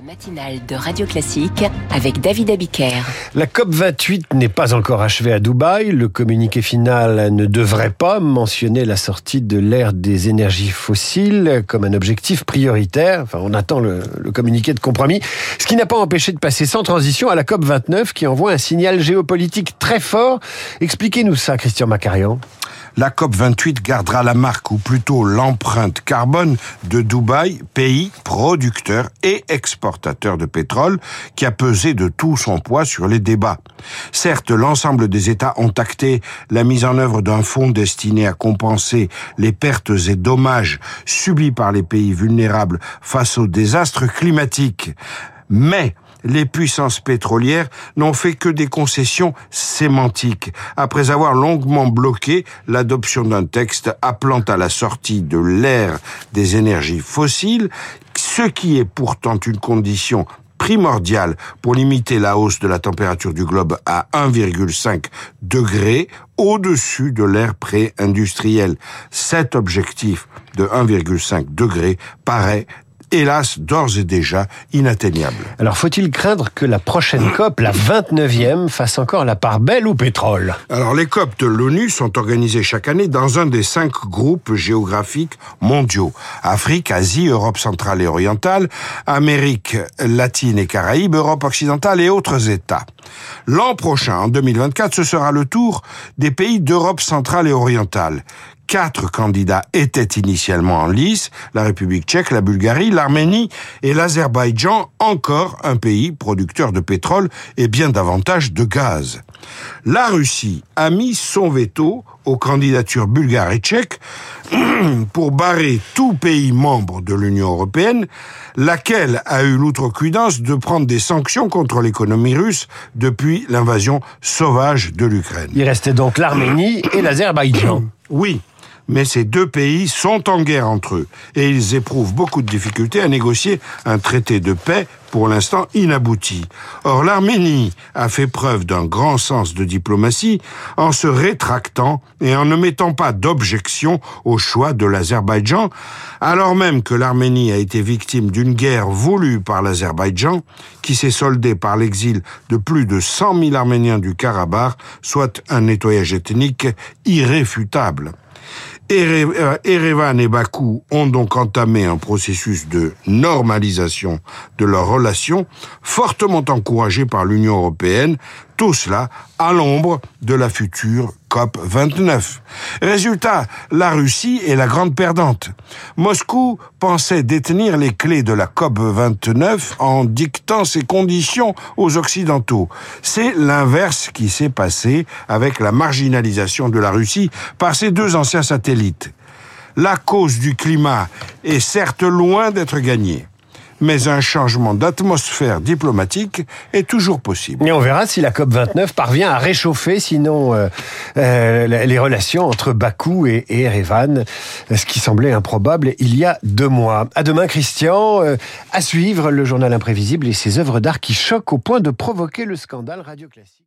La matinale de Radio Classique avec David Abiker. La COP28 n'est pas encore achevée à Dubaï. Le communiqué final ne devrait pas mentionner la sortie de l'ère des énergies fossiles comme un objectif prioritaire. On attend le, le communiqué de compromis. Ce qui n'a pas empêché de passer sans transition à la COP29 qui envoie un signal géopolitique très fort. Expliquez-nous ça, Christian Macarian la COP28 gardera la marque, ou plutôt l'empreinte carbone de Dubaï, pays producteur et exportateur de pétrole, qui a pesé de tout son poids sur les débats. Certes, l'ensemble des États ont acté la mise en œuvre d'un fonds destiné à compenser les pertes et dommages subis par les pays vulnérables face aux désastres climatiques. Mais les puissances pétrolières n'ont fait que des concessions sémantiques, après avoir longuement bloqué l'adoption d'un texte appelant à la sortie de l'ère des énergies fossiles, ce qui est pourtant une condition primordiale pour limiter la hausse de la température du globe à 1,5 degré au-dessus de l'ère pré-industrielle. Cet objectif de 1,5 degré paraît hélas, d'ores et déjà inatteignable. Alors, faut-il craindre que la prochaine COP, la 29e, fasse encore la part belle au pétrole? Alors, les COP de l'ONU sont organisées chaque année dans un des cinq groupes géographiques mondiaux. Afrique, Asie, Europe centrale et orientale, Amérique latine et Caraïbes, Europe occidentale et autres États. L'an prochain, en 2024, ce sera le tour des pays d'Europe centrale et orientale quatre candidats étaient initialement en lice, la République tchèque, la Bulgarie, l'Arménie et l'Azerbaïdjan, encore un pays producteur de pétrole et bien davantage de gaz. La Russie a mis son veto aux candidatures bulgares et tchèques pour barrer tout pays membre de l'Union européenne, laquelle a eu l'outrecuidance de prendre des sanctions contre l'économie russe depuis l'invasion sauvage de l'Ukraine. Il restait donc l'Arménie et l'Azerbaïdjan. Oui, mais ces deux pays sont en guerre entre eux et ils éprouvent beaucoup de difficultés à négocier un traité de paix pour l'instant inabouti. Or, l'Arménie a fait preuve d'un grand sens de diplomatie en se rétractant et en ne mettant pas d'objection au choix de l'Azerbaïdjan, alors même que l'Arménie a été victime d'une guerre voulue par l'Azerbaïdjan, qui s'est soldée par l'exil de plus de 100 000 Arméniens du Karabakh, soit un nettoyage ethnique irréfutable. Erevan et Bakou ont donc entamé un processus de normalisation de leurs relations, fortement encouragé par l'Union européenne, tout cela à l'ombre de la future COP 29. Résultat, la Russie est la grande perdante. Moscou pensait détenir les clés de la COP 29 en dictant ses conditions aux Occidentaux. C'est l'inverse qui s'est passé avec la marginalisation de la Russie par ses deux anciens satellites. La cause du climat est certes loin d'être gagnée mais un changement d'atmosphère diplomatique est toujours possible. Et on verra si la COP29 parvient à réchauffer, sinon euh, euh, les relations entre Bakou et, Erevan, ce qui semblait improbable il y a deux mois. À demain, Christian. Euh, à suivre le journal imprévisible et ses œuvres d'art qui choquent au point de provoquer le scandale radio classique.